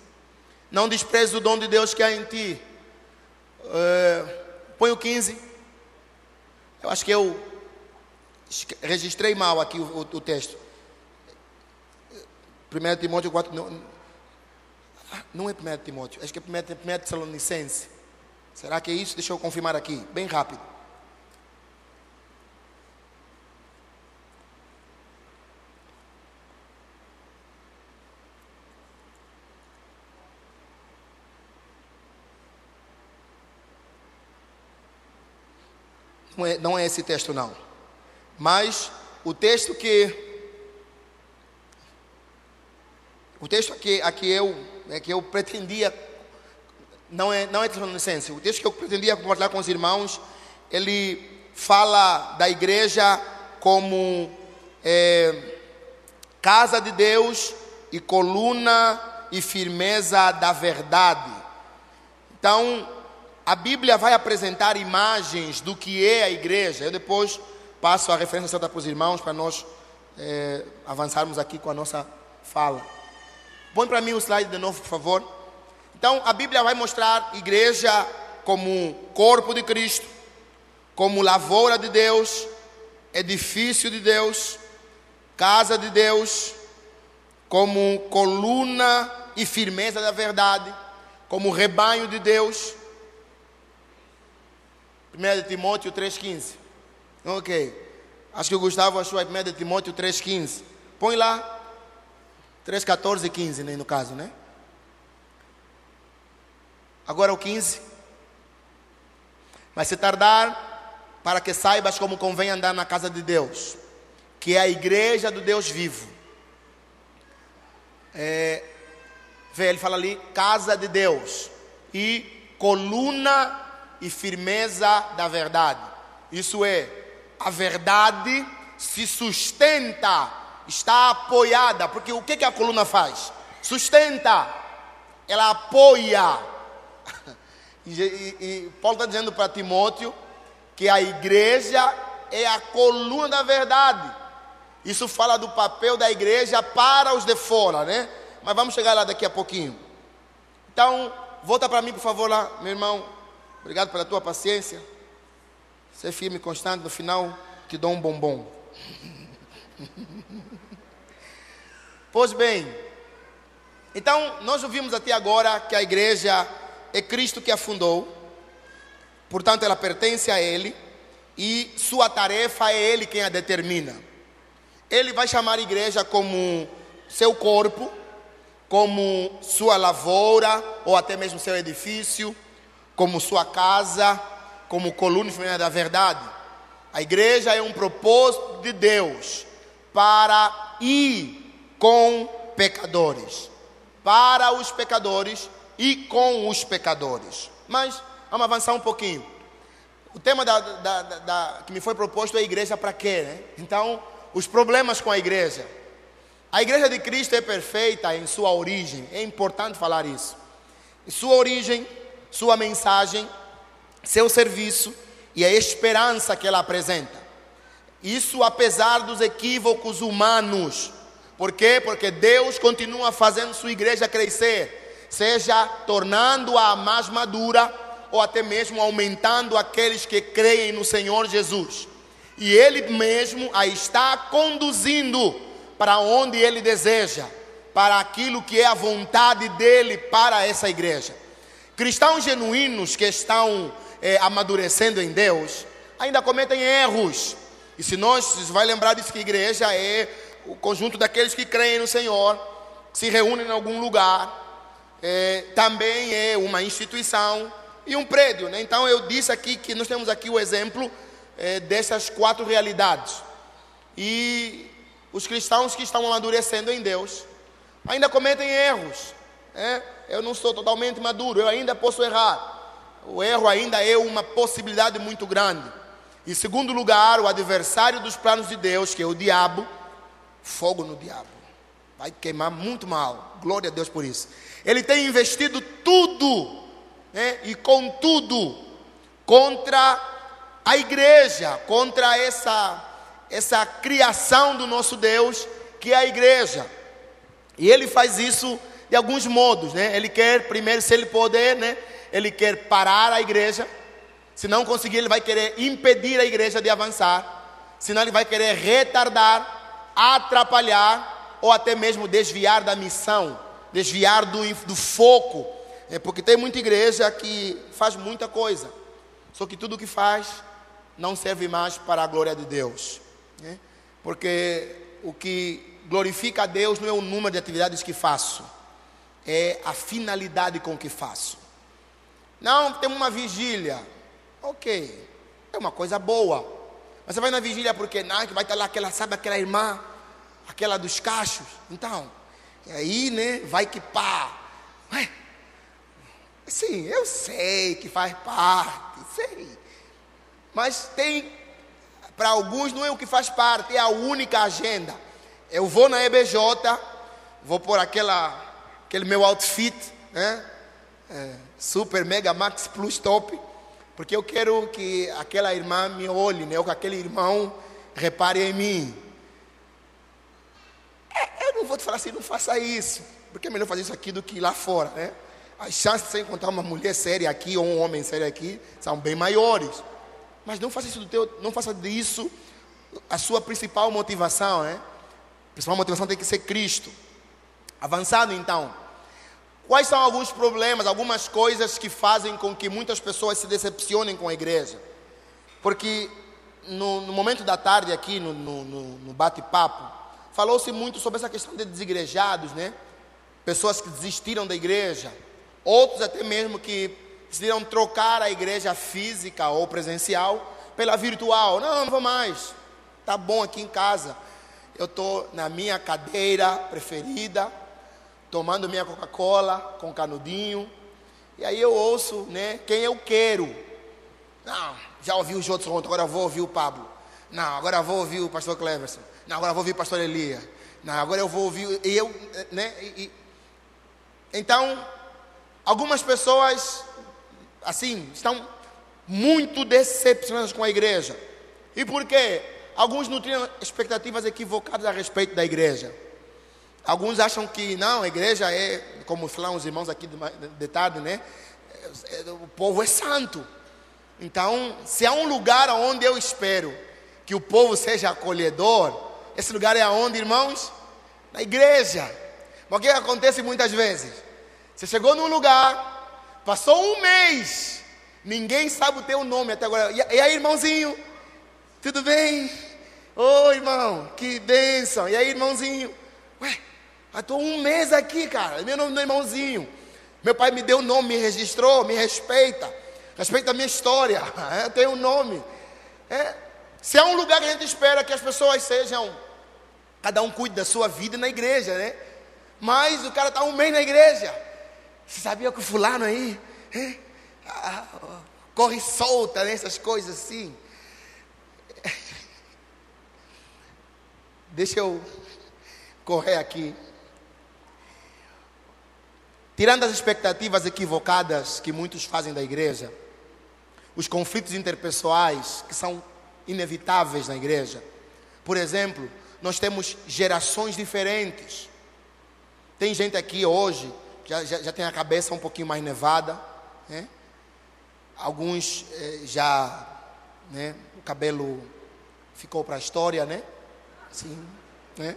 Não despreze o dom de Deus que há em ti. Uh, põe o 15. Eu acho que eu registrei mal aqui o, o, o texto. 1 Timóteo 4. Não, não é 1 Timóteo, acho que é 1 Tessalonicense. Será que é isso? Deixa eu confirmar aqui, bem rápido. Não é, não é esse texto, não. Mas o texto que. O texto aqui, aqui eu, é que eu pretendia. Não é, não é Tessalonicense. O texto que eu pretendia compartilhar com os irmãos, ele fala da igreja como é, casa de Deus e coluna e firmeza da verdade. Então, a Bíblia vai apresentar imagens do que é a igreja. Eu depois passo a referência certa para os irmãos para nós é, avançarmos aqui com a nossa fala. Põe para mim o slide de novo, por favor. Então, a Bíblia vai mostrar igreja como corpo de Cristo, como lavoura de Deus, edifício de Deus, casa de Deus, como coluna e firmeza da verdade, como rebanho de Deus. 1 Timóteo 3,15. Ok. Acho que o Gustavo achou a 1 Timóteo 3,15. Põe lá. 3,14 e 15, né, no caso, né? Agora o 15. Mas se tardar, para que saibas como convém andar na casa de Deus, que é a igreja do Deus vivo. É, vê, ele fala ali, casa de Deus. E coluna e firmeza da verdade. Isso é, a verdade se sustenta, está apoiada, porque o que, que a coluna faz? Sustenta, ela apoia. E, e, e Paulo está dizendo para Timóteo que a igreja é a coluna da verdade. Isso fala do papel da igreja para os de fora, né? Mas vamos chegar lá daqui a pouquinho. Então, volta para mim, por favor, lá, meu irmão. Obrigado pela tua paciência. Ser firme e constante, no final te dou um bombom. pois bem, então nós ouvimos até agora que a igreja é Cristo que a fundou, portanto ela pertence a Ele e sua tarefa é Ele quem a determina. Ele vai chamar a igreja como seu corpo, como sua lavoura ou até mesmo seu edifício, como sua casa, como coluna da verdade. A igreja é um propósito de Deus para ir com pecadores, para os pecadores e com os pecadores. Mas vamos avançar um pouquinho. O tema da, da, da, que me foi proposto é a igreja para quê? Né? Então, os problemas com a igreja. A igreja de Cristo é perfeita em sua origem, é importante falar isso. Em sua origem, sua mensagem, seu serviço e a esperança que ela apresenta. Isso apesar dos equívocos humanos. Por quê? Porque Deus continua fazendo sua igreja crescer, seja tornando-a mais madura ou até mesmo aumentando aqueles que creem no Senhor Jesus. E Ele mesmo a está conduzindo para onde Ele deseja, para aquilo que é a vontade dEle para essa igreja. Cristãos genuínos que estão é, amadurecendo em Deus ainda cometem erros. E se nós se vai lembrar disso que igreja é o conjunto daqueles que creem no Senhor, se reúnem em algum lugar, é, também é uma instituição e um prédio. Né? Então eu disse aqui que nós temos aqui o exemplo é, dessas quatro realidades. E os cristãos que estão amadurecendo em Deus ainda cometem erros. Né? Eu não sou totalmente maduro, eu ainda posso errar. O erro ainda é uma possibilidade muito grande. Em segundo lugar, o adversário dos planos de Deus, que é o diabo, fogo no diabo. Vai queimar muito mal. Glória a Deus por isso. Ele tem investido tudo, né, e com tudo, contra a igreja, contra essa, essa criação do nosso Deus, que é a igreja. E ele faz isso de alguns modos, né? Ele quer, primeiro, se ele puder, né? Ele quer parar a igreja. Se não conseguir, ele vai querer impedir a igreja de avançar. Senão, ele vai querer retardar, atrapalhar ou até mesmo desviar da missão, desviar do, do foco. É porque tem muita igreja que faz muita coisa, só que tudo que faz não serve mais para a glória de Deus. Né? Porque o que glorifica a Deus não é o número de atividades que faço, é a finalidade com que faço. Não, tem uma vigília. Ok, é uma coisa boa. Mas você vai na vigília porque não, que vai estar lá aquela, sabe aquela irmã, aquela dos cachos. Então, aí, né, vai que pá. Ué, sim, eu sei que faz parte, sei. Mas tem, para alguns não é o que faz parte, é a única agenda. Eu vou na EBJ, vou pôr aquela, aquele meu outfit, né? É, super mega max plus top, porque eu quero que aquela irmã me olhe, né? Ou que aquele irmão repare em mim. É, eu não vou te falar assim, não faça isso, porque é melhor fazer isso aqui do que lá fora, né? As chances de você encontrar uma mulher séria aqui ou um homem sério aqui são bem maiores. Mas não faça isso do teu, não faça disso a sua principal motivação, né? A principal motivação tem que ser Cristo. Avançado então, quais são alguns problemas, algumas coisas que fazem com que muitas pessoas se decepcionem com a igreja? Porque no, no momento da tarde aqui, no, no, no bate-papo, falou-se muito sobre essa questão de desigrejados, né? Pessoas que desistiram da igreja, outros até mesmo que decidiram trocar a igreja física ou presencial pela virtual. Não, não vou mais. Tá bom aqui em casa. Eu estou na minha cadeira preferida, tomando minha Coca-Cola com canudinho. E aí eu ouço, né, quem eu quero. Não, já ouvi os outros ontem, agora vou ouvir o Pablo. Não, agora vou ouvir o pastor Cleverson. Não, agora vou ouvir o pastor Elia. Não, agora eu vou ouvir. E eu, né? E, e, então, algumas pessoas, assim, estão muito decepcionadas com a igreja. E por quê? Alguns nutriam expectativas equivocadas a respeito da igreja. Alguns acham que não, a igreja é, como falam os irmãos aqui de tarde, né? É, é, o povo é santo. Então, se há um lugar onde eu espero que o povo seja acolhedor, esse lugar é aonde, irmãos? Na igreja. Mas o que acontece muitas vezes? Você chegou num lugar, passou um mês, ninguém sabe o teu nome até agora. E aí, irmãozinho? Tudo bem? Oi, irmão, que bênção. E aí, irmãozinho? Ué, estou um mês aqui, cara. Meu nome é irmãozinho. Meu pai me deu o nome, me registrou, me respeita. Respeita a minha história. É, eu tenho um nome. É, se há um lugar que a gente espera que as pessoas sejam, cada um cuide da sua vida na igreja, né? Mas o cara está um mês na igreja. Você sabia que o fulano aí é, ah, corre solta nessas coisas assim? Deixa eu correr aqui. Tirando as expectativas equivocadas que muitos fazem da igreja, os conflitos interpessoais que são inevitáveis na igreja. Por exemplo, nós temos gerações diferentes. Tem gente aqui hoje que já, já, já tem a cabeça um pouquinho mais nevada, né? Alguns eh, já, né? O cabelo ficou para a história, né? Sim, né?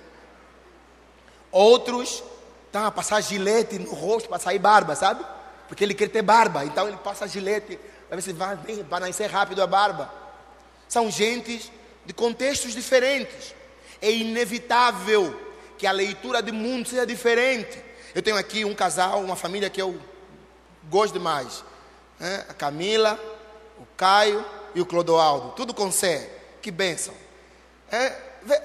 Outros a passar gilete no rosto para sair barba, sabe? Porque ele quer ter barba, então ele passa gilete, para ver se vai, vai nascer rápido a barba. São gentes de contextos diferentes. É inevitável que a leitura de mundo seja diferente. Eu tenho aqui um casal, uma família que eu gosto demais. Né? A Camila, o Caio e o Clodoaldo. Tudo com C. Que bênção. É,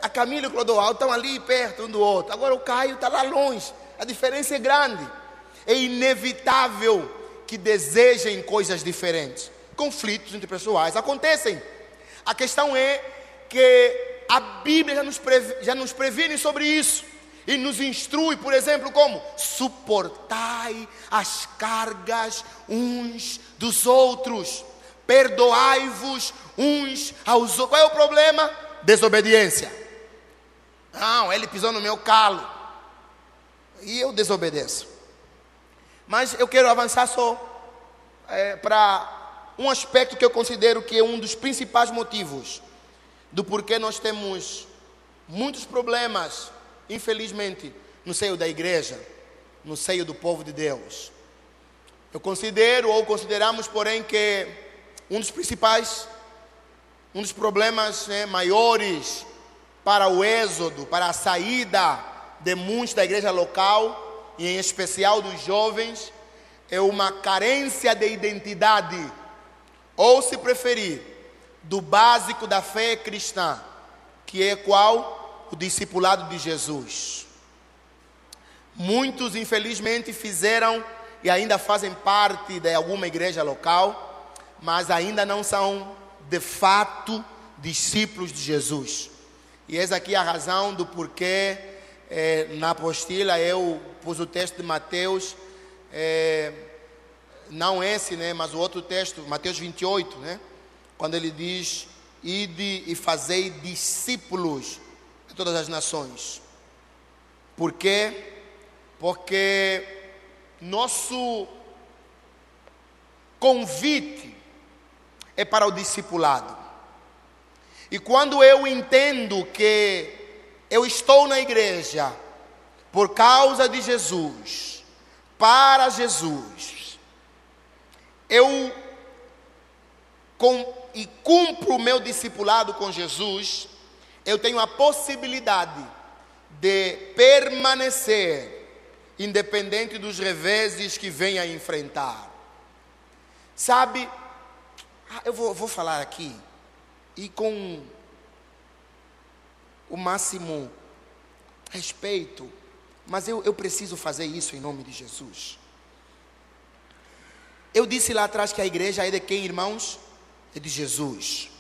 a Camila e o Clodoaldo estão ali perto um do outro. Agora o Caio está lá longe. A diferença é grande. É inevitável que desejem coisas diferentes. Conflitos interpessoais acontecem. A questão é que a Bíblia já nos, já nos previne sobre isso. E nos instrui, por exemplo, como? Suportai as cargas uns dos outros. Perdoai-vos uns aos outros. Qual é o problema? desobediência. Não, ele pisou no meu calo. E eu desobedeço. Mas eu quero avançar só é, para um aspecto que eu considero que é um dos principais motivos do porquê nós temos muitos problemas, infelizmente, no seio da igreja, no seio do povo de Deus. Eu considero ou consideramos, porém, que um dos principais um dos problemas né, maiores para o êxodo, para a saída de muitos da igreja local, e em especial dos jovens, é uma carência de identidade, ou se preferir, do básico da fé cristã, que é qual? O discipulado de Jesus. Muitos, infelizmente, fizeram e ainda fazem parte de alguma igreja local, mas ainda não são de fato discípulos de Jesus. E essa aqui é a razão do porquê é, na apostila eu pus o texto de Mateus, é, não esse, né, mas o outro texto, Mateus 28, né, quando ele diz: Ide e fazei discípulos de todas as nações. Por quê? Porque nosso convite é para o discipulado. E quando eu entendo que eu estou na igreja por causa de Jesus, para Jesus, eu com, e cumpro o meu discipulado com Jesus, eu tenho a possibilidade de permanecer independente dos reveses que venha enfrentar. Sabe, ah, eu vou, vou falar aqui e com o máximo respeito, mas eu, eu preciso fazer isso em nome de Jesus. Eu disse lá atrás que a igreja é de quem, irmãos? É de Jesus.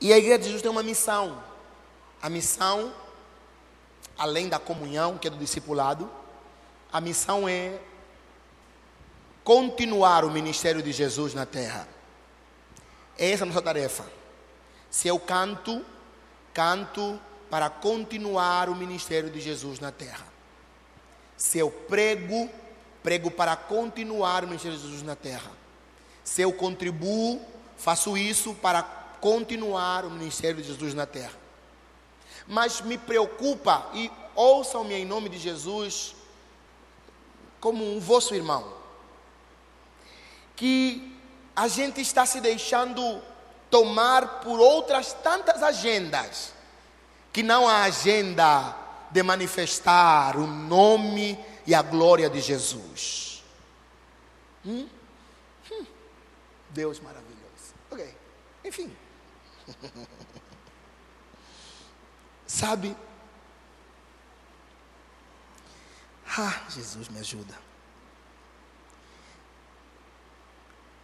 E a igreja de Jesus tem uma missão. A missão, além da comunhão, que é do discipulado, a missão é continuar o ministério de Jesus na terra. Essa é a nossa tarefa. Se eu canto, canto para continuar o ministério de Jesus na terra. Se eu prego, prego para continuar o ministério de Jesus na terra. Se eu contribuo, faço isso para continuar o ministério de Jesus na terra. Mas me preocupa, e ouçam-me em nome de Jesus, como um vosso irmão, que a gente está se deixando tomar por outras tantas agendas, que não a agenda de manifestar o nome e a glória de Jesus. Hum? Hum. Deus maravilhoso. Ok, enfim. Sabe? Ah, Jesus me ajuda.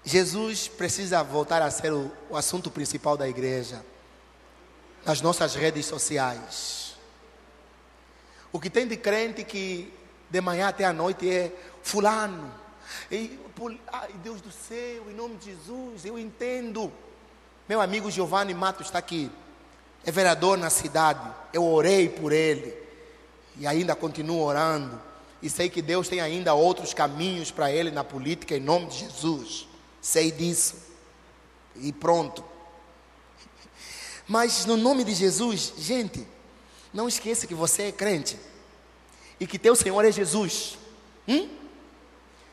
Jesus precisa voltar a ser o, o assunto principal da igreja, nas nossas redes sociais. O que tem de crente que de manhã até a noite é fulano. E, ai, Deus do céu, em nome de Jesus, eu entendo. Meu amigo Giovanni Matos está aqui. É vereador na cidade. Eu orei por ele. E ainda continuo orando. E sei que Deus tem ainda outros caminhos para ele na política, em nome de Jesus sei disso. E pronto. Mas no nome de Jesus, gente, não esqueça que você é crente e que teu Senhor é Jesus. Hum?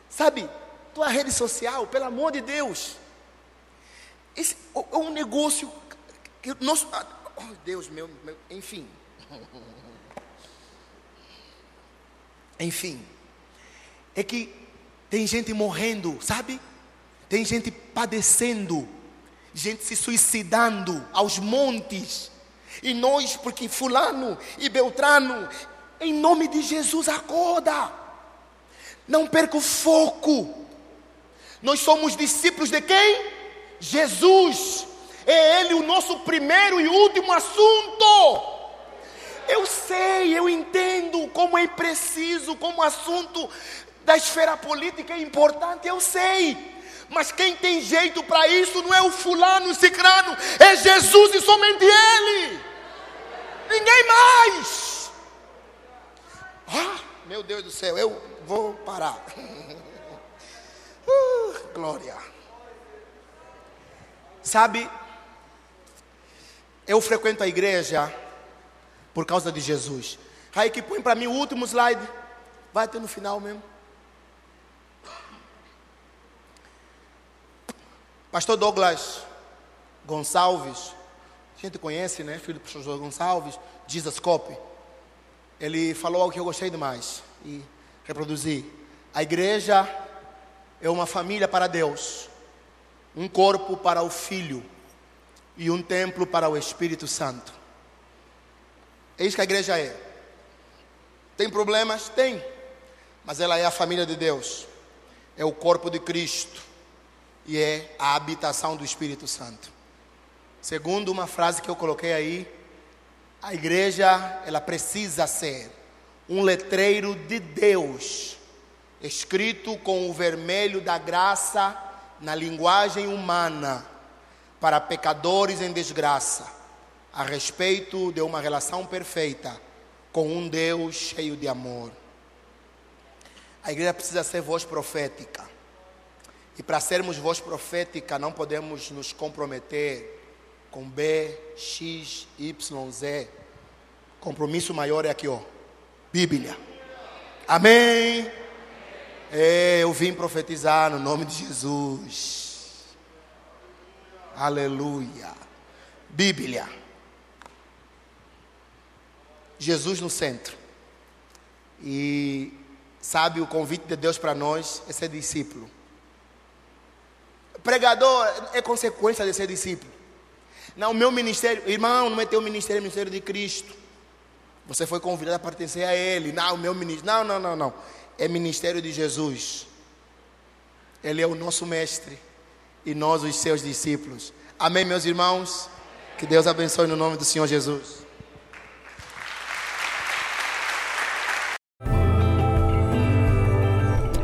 Sabe, tua rede social, pelo amor de Deus, esse é um negócio que nós, oh Deus meu, meu enfim, enfim, é que tem gente morrendo, sabe? Tem gente padecendo, gente se suicidando aos montes. E nós, porque Fulano e Beltrano, em nome de Jesus, acorda. Não perca o foco. Nós somos discípulos de quem? Jesus. É Ele o nosso primeiro e último assunto. Eu sei, eu entendo como é preciso, como assunto da esfera política é importante, eu sei. Mas quem tem jeito para isso não é o fulano, o cicrano, é Jesus e somente Ele. Ninguém mais. Ah, meu Deus do céu, eu vou parar. Uh, glória. Sabe, eu frequento a igreja por causa de Jesus. Aí que põe para mim o último slide. Vai até no final mesmo. Pastor Douglas Gonçalves, a gente conhece, né? Filho do pastor Gonçalves, Jesus Cop. Ele falou algo que eu gostei demais e reproduzi. A igreja é uma família para Deus, um corpo para o Filho e um templo para o Espírito Santo. É isso que a igreja é. Tem problemas? Tem. Mas ela é a família de Deus. É o corpo de Cristo e é a habitação do Espírito Santo. Segundo uma frase que eu coloquei aí, A igreja, ela precisa ser um letreiro de Deus, escrito com o vermelho da graça na linguagem humana, para pecadores em desgraça, a respeito de uma relação perfeita com um Deus cheio de amor. A igreja precisa ser voz profética. E para sermos voz profética, não podemos nos comprometer com B, X, Y, Z. Compromisso maior é aqui, ó. Bíblia. Amém. É, eu vim profetizar no nome de Jesus. Aleluia. Bíblia. Jesus no centro. E sabe o convite de Deus para nós é ser discípulo. Pregador é consequência de ser discípulo. Não, meu ministério, irmão, não é teu ministério, é o ministério de Cristo. Você foi convidado a pertencer a Ele. Não, meu ministério. Não, não, não, não. É ministério de Jesus. Ele é o nosso mestre e nós os seus discípulos. Amém, meus irmãos? Que Deus abençoe no nome do Senhor Jesus.